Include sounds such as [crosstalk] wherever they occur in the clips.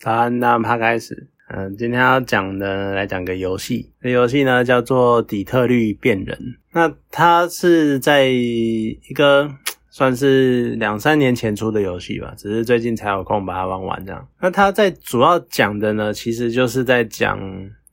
早安，那他开始。嗯，今天要讲的来讲个游戏，这游戏呢叫做《底特律变人》。那它是在一个 [tsk] 算是两三年前出的游戏吧，只是最近才有空把它玩完这样。那它在主要讲的呢，其实就是在讲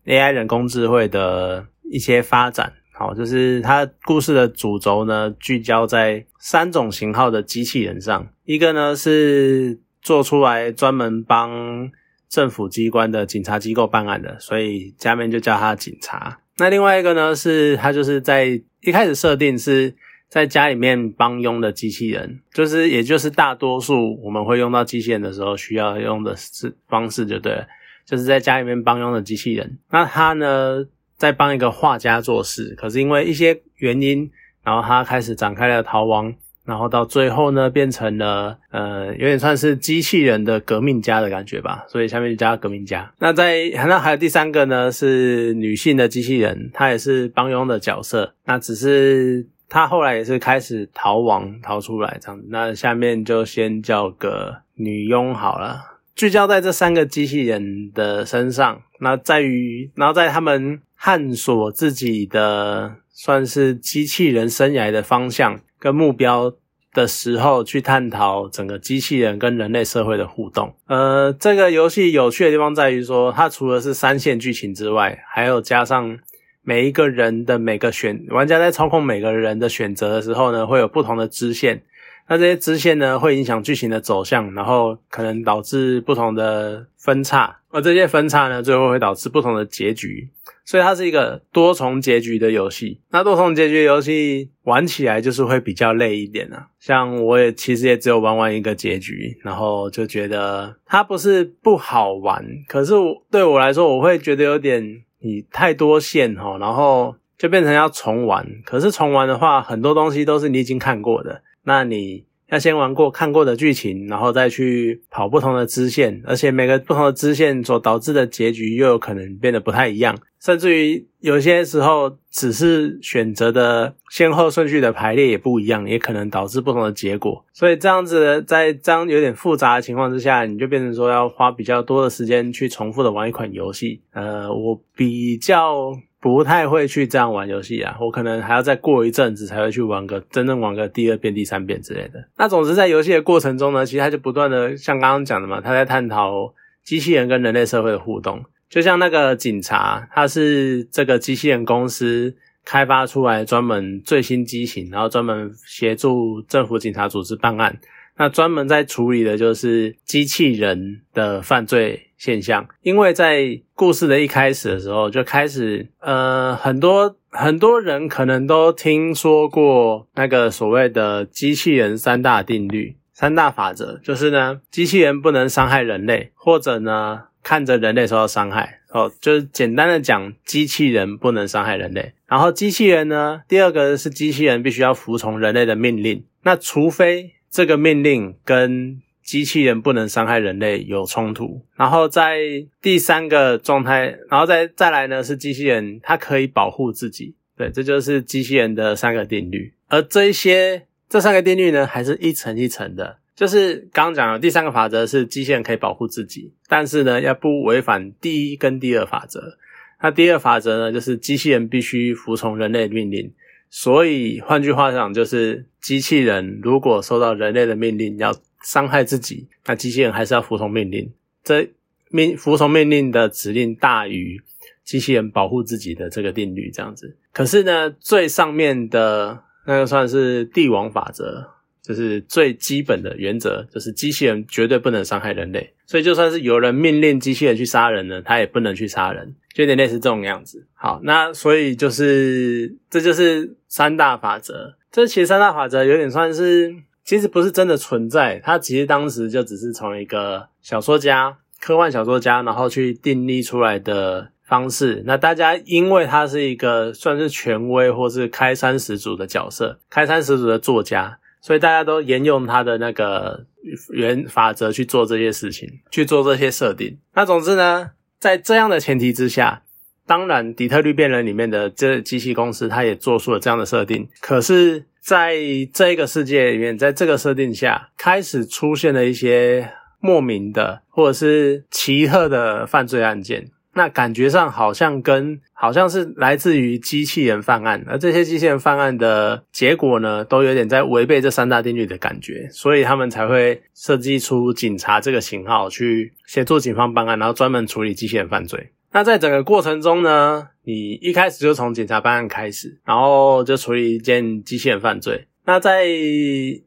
AI 人工智慧的一些发展。好，就是它故事的主轴呢，聚焦在三种型号的机器人上。一个呢是做出来专门帮政府机关的警察机构办案的，所以下面就叫他警察。那另外一个呢是，他就是在一开始设定是在家里面帮佣的机器人，就是也就是大多数我们会用到机器人的时候需要用的是方式，就对了，就是在家里面帮佣的机器人。那他呢？在帮一个画家做事，可是因为一些原因，然后他开始展开了逃亡，然后到最后呢，变成了呃，有点算是机器人的革命家的感觉吧，所以下面就叫革命家。那在那还有第三个呢，是女性的机器人，她也是帮佣的角色，那只是她后来也是开始逃亡逃出来这样子。那下面就先叫个女佣好了。聚焦在这三个机器人的身上，那在于，然后在他们探索自己的算是机器人生涯的方向跟目标的时候，去探讨整个机器人跟人类社会的互动。呃，这个游戏有趣的地方在于说，它除了是三线剧情之外，还有加上每一个人的每个选玩家在操控每个人的选择的时候呢，会有不同的支线。那这些支线呢，会影响剧情的走向，然后可能导致不同的分叉，而这些分叉呢，最后会导致不同的结局。所以它是一个多重结局的游戏。那多重结局游戏玩起来就是会比较累一点啊。像我也其实也只有玩完一个结局，然后就觉得它不是不好玩，可是对我来说，我会觉得有点你太多线哈，然后就变成要重玩。可是重玩的话，很多东西都是你已经看过的。那你要先玩过看过的剧情，然后再去跑不同的支线，而且每个不同的支线所导致的结局又有可能变得不太一样，甚至于有些时候只是选择的先后顺序的排列也不一样，也可能导致不同的结果。所以这样子在这样有点复杂的情况之下，你就变成说要花比较多的时间去重复的玩一款游戏。呃，我比较。不太会去这样玩游戏啊，我可能还要再过一阵子才会去玩个真正玩个第二遍、第三遍之类的。那总之在游戏的过程中呢，其实他就不断的像刚刚讲的嘛，他在探讨机器人跟人类社会的互动。就像那个警察，他是这个机器人公司开发出来专门最新机型，然后专门协助政府警察组织办案。那专门在处理的就是机器人的犯罪现象，因为在故事的一开始的时候就开始，呃，很多很多人可能都听说过那个所谓的机器人三大定律、三大法则，就是呢，机器人不能伤害人类，或者呢，看着人类受到伤害，哦，就是简单的讲，机器人不能伤害人类。然后机器人呢，第二个是机器人必须要服从人类的命令，那除非。这个命令跟机器人不能伤害人类有冲突，然后在第三个状态，然后再再来呢是机器人它可以保护自己，对，这就是机器人的三个定律。而这一些这三个定律呢，还是一层一层的，就是刚刚讲的第三个法则是机器人可以保护自己，但是呢要不违反第一跟第二法则。那第二法则呢，就是机器人必须服从人类命令。所以换句话讲，就是机器人如果受到人类的命令要伤害自己，那机器人还是要服从命令。这命服从命令的指令大于机器人保护自己的这个定律，这样子。可是呢，最上面的那个算是帝王法则。就是最基本的原则，就是机器人绝对不能伤害人类。所以就算是有人命令机器人去杀人呢，他也不能去杀人，就有点类似这种样子。好，那所以就是这就是三大法则。这其实三大法则有点算是，其实不是真的存在，它其实当时就只是从一个小说家、科幻小说家，然后去订立出来的方式。那大家因为他是一个算是权威或是开山始祖的角色，开山始祖的作家。所以大家都沿用他的那个原法则去做这些事情，去做这些设定。那总之呢，在这样的前提之下，当然底特律变人里面的这机器公司，它也做出了这样的设定。可是，在这个世界里面，在这个设定下，开始出现了一些。莫名的或者是奇特的犯罪案件。那感觉上好像跟好像是来自于机器人犯案，而这些机器人犯案的结果呢，都有点在违背这三大定律的感觉，所以他们才会设计出警察这个型号去协助警方办案，然后专门处理机器人犯罪。那在整个过程中呢，你一开始就从警察办案开始，然后就处理一件机器人犯罪。那在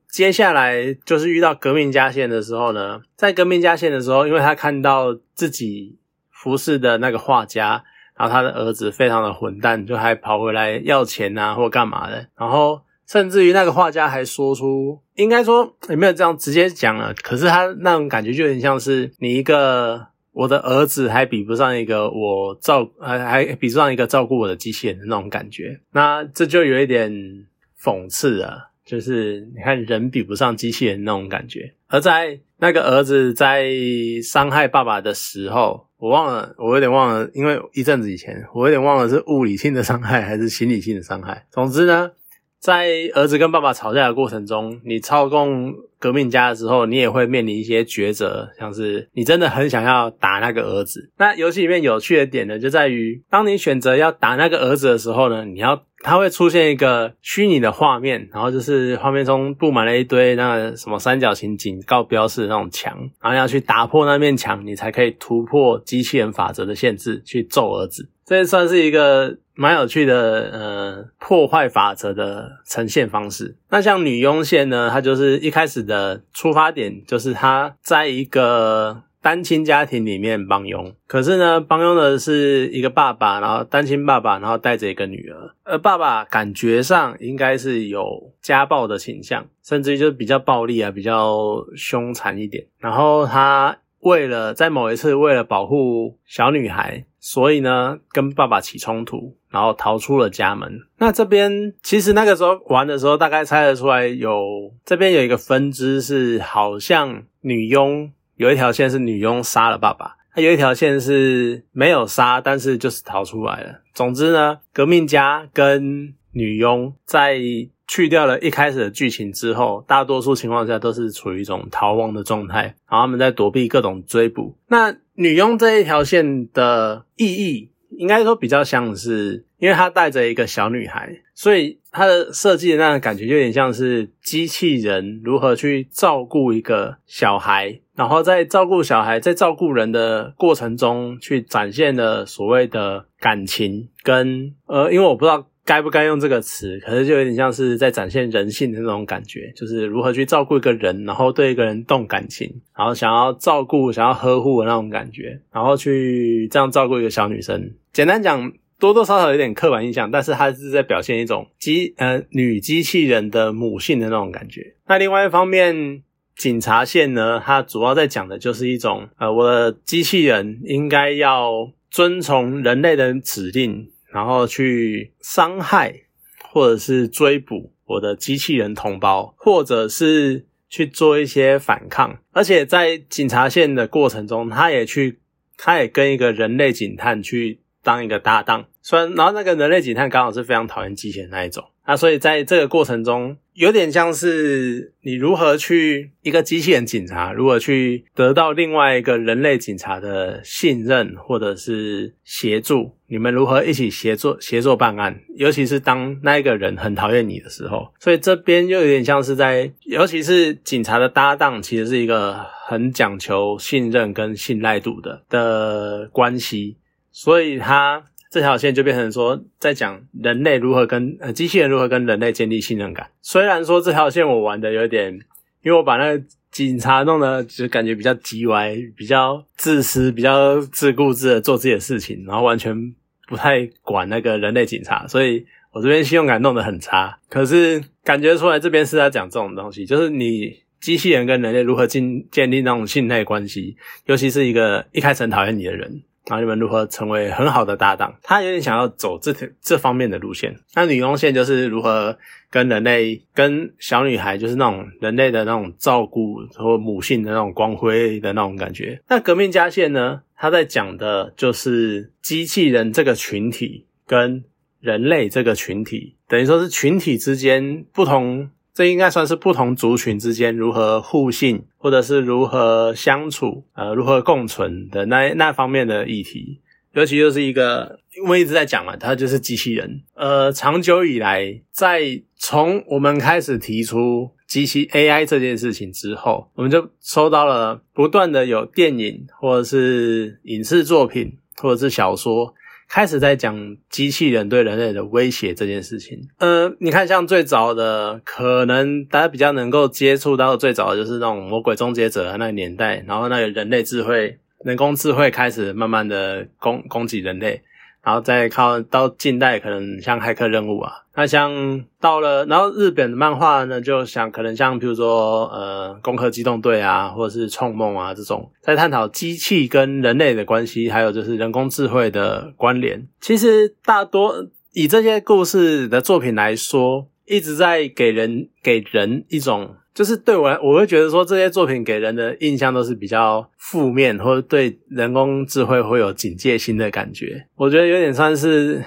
接下来就是遇到革命家线的时候呢，在革命家线的时候，因为他看到自己。服侍的那个画家，然后他的儿子非常的混蛋，就还跑回来要钱啊，或干嘛的。然后甚至于那个画家还说出，应该说也没有这样直接讲了，可是他那种感觉就有点像是你一个我的儿子还比不上一个我照还还比不上一个照顾我的机器人的那种感觉。那这就有一点讽刺啊，就是你看人比不上机器人那种感觉。而在那个儿子在伤害爸爸的时候。我忘了，我有点忘了，因为一阵子以前，我有点忘了是物理性的伤害还是心理性的伤害。总之呢，在儿子跟爸爸吵架的过程中，你操控革命家的时候，你也会面临一些抉择，像是你真的很想要打那个儿子。那游戏里面有趣的点呢，就在于当你选择要打那个儿子的时候呢，你要。它会出现一个虚拟的画面，然后就是画面中布满了一堆那个什么三角形警告标示的那种墙，然后要去打破那面墙，你才可以突破机器人法则的限制，去揍儿子。这算是一个蛮有趣的呃破坏法则的呈现方式。那像女佣线呢，它就是一开始的出发点就是他在一个。单亲家庭里面帮佣，可是呢，帮佣的是一个爸爸，然后单亲爸爸，然后带着一个女儿，而爸爸感觉上应该是有家暴的倾向，甚至于就是比较暴力啊，比较凶残一点。然后他为了在某一次为了保护小女孩，所以呢跟爸爸起冲突，然后逃出了家门。那这边其实那个时候玩的时候，大概猜得出来，有这边有一个分支是好像女佣。有一条线是女佣杀了爸爸，还有一条线是没有杀，但是就是逃出来了。总之呢，革命家跟女佣在去掉了一开始的剧情之后，大多数情况下都是处于一种逃亡的状态，然后他们在躲避各种追捕。那女佣这一条线的意义，应该说比较像是，因为她带着一个小女孩，所以她的设计的那个感觉，有点像是机器人如何去照顾一个小孩。然后在照顾小孩、在照顾人的过程中，去展现的所谓的感情，跟呃，因为我不知道该不该用这个词，可是就有点像是在展现人性的那种感觉，就是如何去照顾一个人，然后对一个人动感情，然后想要照顾、想要呵护的那种感觉，然后去这样照顾一个小女生。简单讲，多多少少有点刻板印象，但是它是在表现一种机呃女机器人的母性的那种感觉。那另外一方面。警察线呢，它主要在讲的就是一种，呃，我的机器人应该要遵从人类的指令，然后去伤害或者是追捕我的机器人同胞，或者是去做一些反抗。而且在警察线的过程中，他也去，他也跟一个人类警探去当一个搭档。虽然，然后那个人类警探刚好是非常讨厌机器人那一种。那所以在这个过程中，有点像是你如何去一个机器人警察，如何去得到另外一个人类警察的信任或者是协助，你们如何一起协作协作办案，尤其是当那一个人很讨厌你的时候，所以这边又有点像是在，尤其是警察的搭档，其实是一个很讲求信任跟信赖度的的关系，所以他。这条线就变成说，在讲人类如何跟呃机器人如何跟人类建立信任感。虽然说这条线我玩的有点，因为我把那个警察弄得就感觉比较叽歪，比较自私，比较自顾自的做自己的事情，然后完全不太管那个人类警察，所以我这边信用感弄得很差。可是感觉出来这边是在讲这种东西，就是你机器人跟人类如何建建立那种信赖关系，尤其是一个一开始很讨厌你的人。然后你们如何成为很好的搭档？他有点想要走这条这方面的路线。那女佣线就是如何跟人类、跟小女孩，就是那种人类的那种照顾或母性的那种光辉的那种感觉。那革命家线呢？他在讲的就是机器人这个群体跟人类这个群体，等于说是群体之间不同这应该算是不同族群之间如何互信，或者是如何相处，呃，如何共存的那那方面的议题。尤其就是一个，我们一直在讲嘛，它就是机器人。呃，长久以来，在从我们开始提出机器 AI 这件事情之后，我们就收到了不断的有电影或者是影视作品或者是小说开始在讲机器人对人类的威胁这件事情。呃，你看，像最早的，可能大家比较能够接触到最早的就是那种魔鬼终结者那个年代，然后那个人类智慧。人工智慧开始慢慢的攻攻击人类，然后再靠到近代，可能像骇客任务啊，那像到了，然后日本的漫画呢，就想可能像比如说呃，攻壳机动队啊，或者是创梦啊这种，在探讨机器跟人类的关系，还有就是人工智慧的关联。其实大多以这些故事的作品来说，一直在给人给人一种。就是对我来，我会觉得说这些作品给人的印象都是比较负面，或者对人工智慧会有警戒心的感觉。我觉得有点算是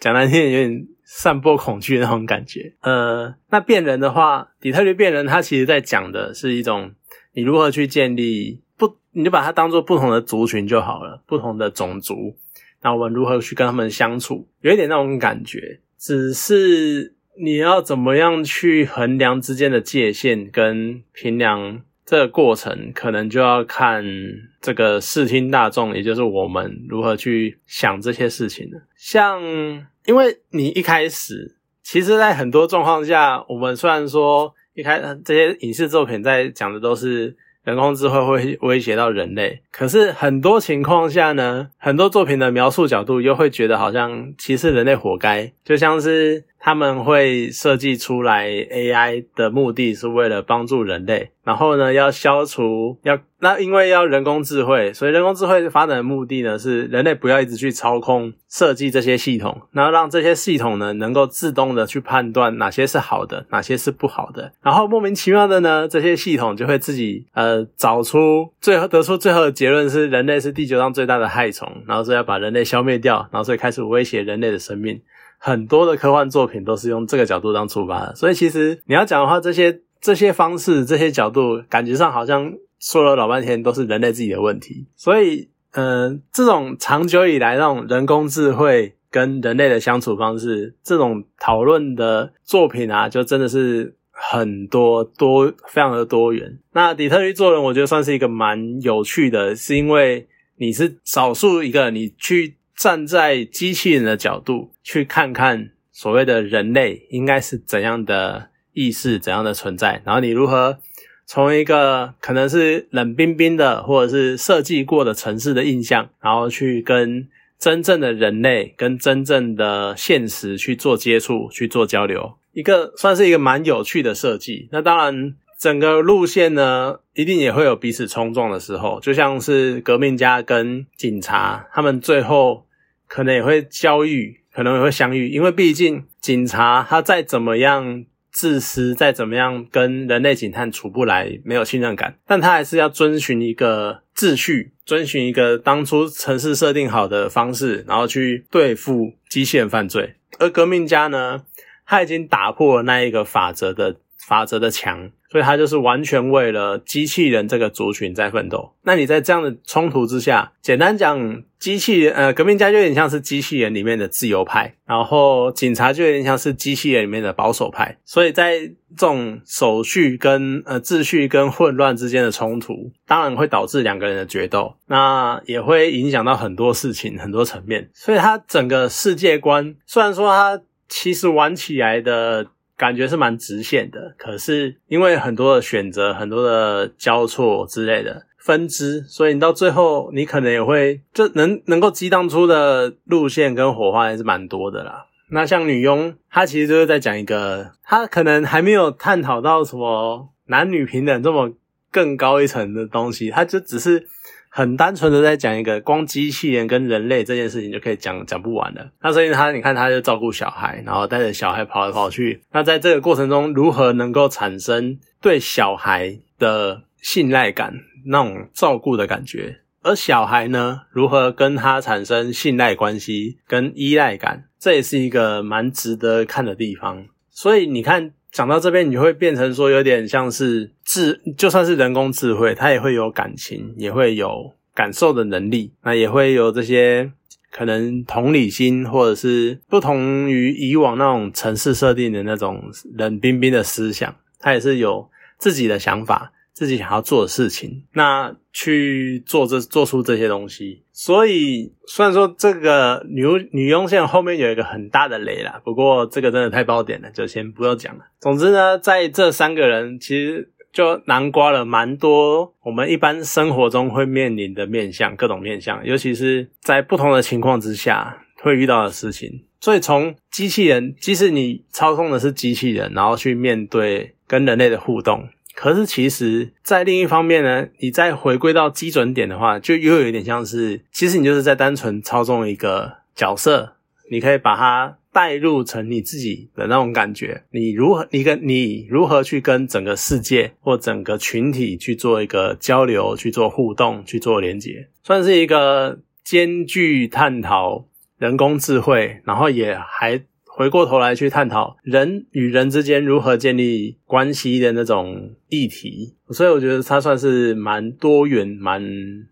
讲难听点，有点散播恐惧那种感觉。呃，那变人的话，底特律变人，它其实在讲的是一种你如何去建立不，你就把它当做不同的族群就好了，不同的种族，那我们如何去跟他们相处，有一点那种感觉，只是。你要怎么样去衡量之间的界限跟评量这个过程，可能就要看这个视听大众，也就是我们如何去想这些事情了。像，因为你一开始，其实，在很多状况下，我们虽然说一开这些影视作品在讲的都是。人工智慧会威胁到人类，可是很多情况下呢，很多作品的描述角度又会觉得好像其实人类活该，就像是他们会设计出来 AI 的目的是为了帮助人类。然后呢，要消除要那因为要人工智慧，所以人工智慧发展的目的呢是人类不要一直去操控设计这些系统，然后让这些系统呢能够自动的去判断哪些是好的，哪些是不好的。然后莫名其妙的呢，这些系统就会自己呃找出最后得出最后的结论是人类是地球上最大的害虫，然后所以要把人类消灭掉，然后所以开始威胁人类的生命。很多的科幻作品都是用这个角度当出发的，所以其实你要讲的话，这些。这些方式、这些角度，感觉上好像说了老半天都是人类自己的问题。所以，嗯，这种长久以来那种人工智慧跟人类的相处方式，这种讨论的作品啊，就真的是很多多，非常的多元。那底特律做人，我觉得算是一个蛮有趣的，是因为你是少数一个，你去站在机器人的角度去看看所谓的人类应该是怎样的。意识怎样的存在？然后你如何从一个可能是冷冰冰的，或者是设计过的城市的印象，然后去跟真正的人类、跟真正的现实去做接触、去做交流，一个算是一个蛮有趣的设计。那当然，整个路线呢，一定也会有彼此冲撞的时候，就像是革命家跟警察，他们最后可能也会交遇，可能也会相遇，因为毕竟警察他再怎么样。自私，再怎么样跟人类警探处不来，没有信任感，但他还是要遵循一个秩序，遵循一个当初城市设定好的方式，然后去对付机械犯罪。而革命家呢，他已经打破了那一个法则的法则的墙。所以他就是完全为了机器人这个族群在奋斗。那你在这样的冲突之下，简单讲，机器人呃，革命家就有点像是机器人里面的自由派，然后警察就有点像是机器人里面的保守派。所以在这种手续跟呃秩序跟混乱之间的冲突，当然会导致两个人的决斗，那也会影响到很多事情、很多层面。所以它整个世界观，虽然说它其实玩起来的。感觉是蛮直线的，可是因为很多的选择、很多的交错之类的分支，所以你到最后你可能也会就能能够激荡出的路线跟火花还是蛮多的啦。那像女佣，她其实就是在讲一个，她可能还没有探讨到什么男女平等这么更高一层的东西，她就只是。很单纯的在讲一个光机器人跟人类这件事情就可以讲讲不完了。那所以他，你看他就照顾小孩，然后带着小孩跑来跑去。那在这个过程中，如何能够产生对小孩的信赖感，那种照顾的感觉？而小孩呢，如何跟他产生信赖关系跟依赖感？这也是一个蛮值得看的地方。所以你看。讲到这边，你会变成说有点像是智，就算是人工智慧，它也会有感情，也会有感受的能力，那也会有这些可能同理心，或者是不同于以往那种城市设定的那种冷冰冰的思想，它也是有自己的想法。自己想要做的事情，那去做这做出这些东西。所以虽然说这个女女佣线后面有一个很大的雷啦，不过这个真的太爆点了，就先不要讲了。总之呢，在这三个人其实就南瓜了蛮多我们一般生活中会面临的面相，各种面相，尤其是在不同的情况之下会遇到的事情。所以从机器人，即使你操控的是机器人，然后去面对跟人类的互动。可是，其实，在另一方面呢，你再回归到基准点的话，就又有一点像是，其实你就是在单纯操纵一个角色，你可以把它带入成你自己的那种感觉。你如何，你跟你如何去跟整个世界或整个群体去做一个交流、去做互动、去做连接，算是一个兼具探讨人工智慧，然后也还。回过头来去探讨人与人之间如何建立关系的那种议题，所以我觉得它算是蛮多元、蛮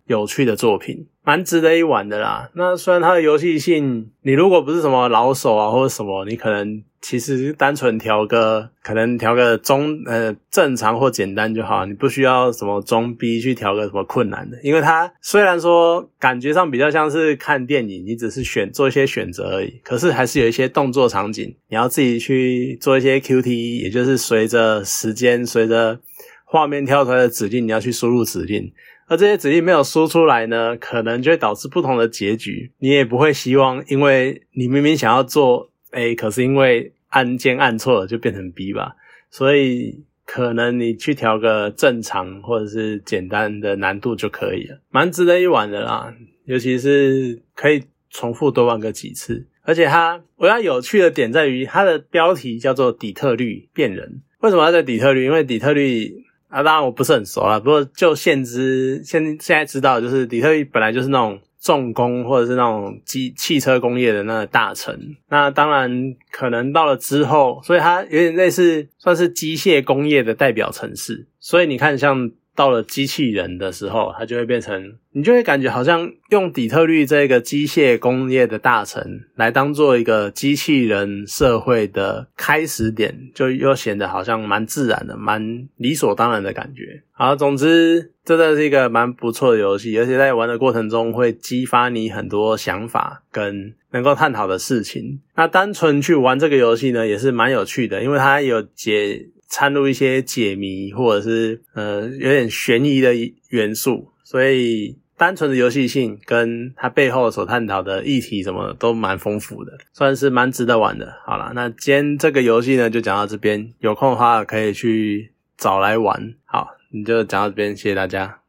有趣的作品，蛮值得一玩的啦。那虽然它的游戏性，你如果不是什么老手啊或者什么，你可能。其实单纯调个，可能调个中呃正常或简单就好，你不需要什么中逼去调个什么困难的，因为它虽然说感觉上比较像是看电影，你只是选做一些选择而已，可是还是有一些动作场景，你要自己去做一些 QTE，也就是随着时间随着画面跳出来的指令，你要去输入指令，而这些指令没有输出来呢，可能就会导致不同的结局，你也不会希望，因为你明明想要做。A 可是因为按键按错了就变成 B 吧，所以可能你去调个正常或者是简单的难度就可以了，蛮值得一玩的啦。尤其是可以重复多玩个几次，而且它我要有趣的点在于它的标题叫做底特律变人。为什么要在底特律？因为底特律啊，当然我不是很熟啦，不过就现知现现在知道，就是底特律本来就是那种。重工或者是那种机汽车工业的那个大城，那当然可能到了之后，所以它有点类似算是机械工业的代表城市。所以你看，像到了机器人的时候，它就会变成，你就会感觉好像用底特律这个机械工业的大城来当做一个机器人社会的开始点，就又显得好像蛮自然的、蛮理所当然的感觉。好，总之。真的是一个蛮不错的游戏，而且在玩的过程中会激发你很多想法跟能够探讨的事情。那单纯去玩这个游戏呢，也是蛮有趣的，因为它有解掺入一些解谜或者是呃有点悬疑的元素，所以单纯的游戏性跟它背后所探讨的议题什么都蛮丰富的，算是蛮值得玩的。好了，那今天这个游戏呢就讲到这边，有空的话可以去找来玩。好。你就讲到这边，谢谢大家。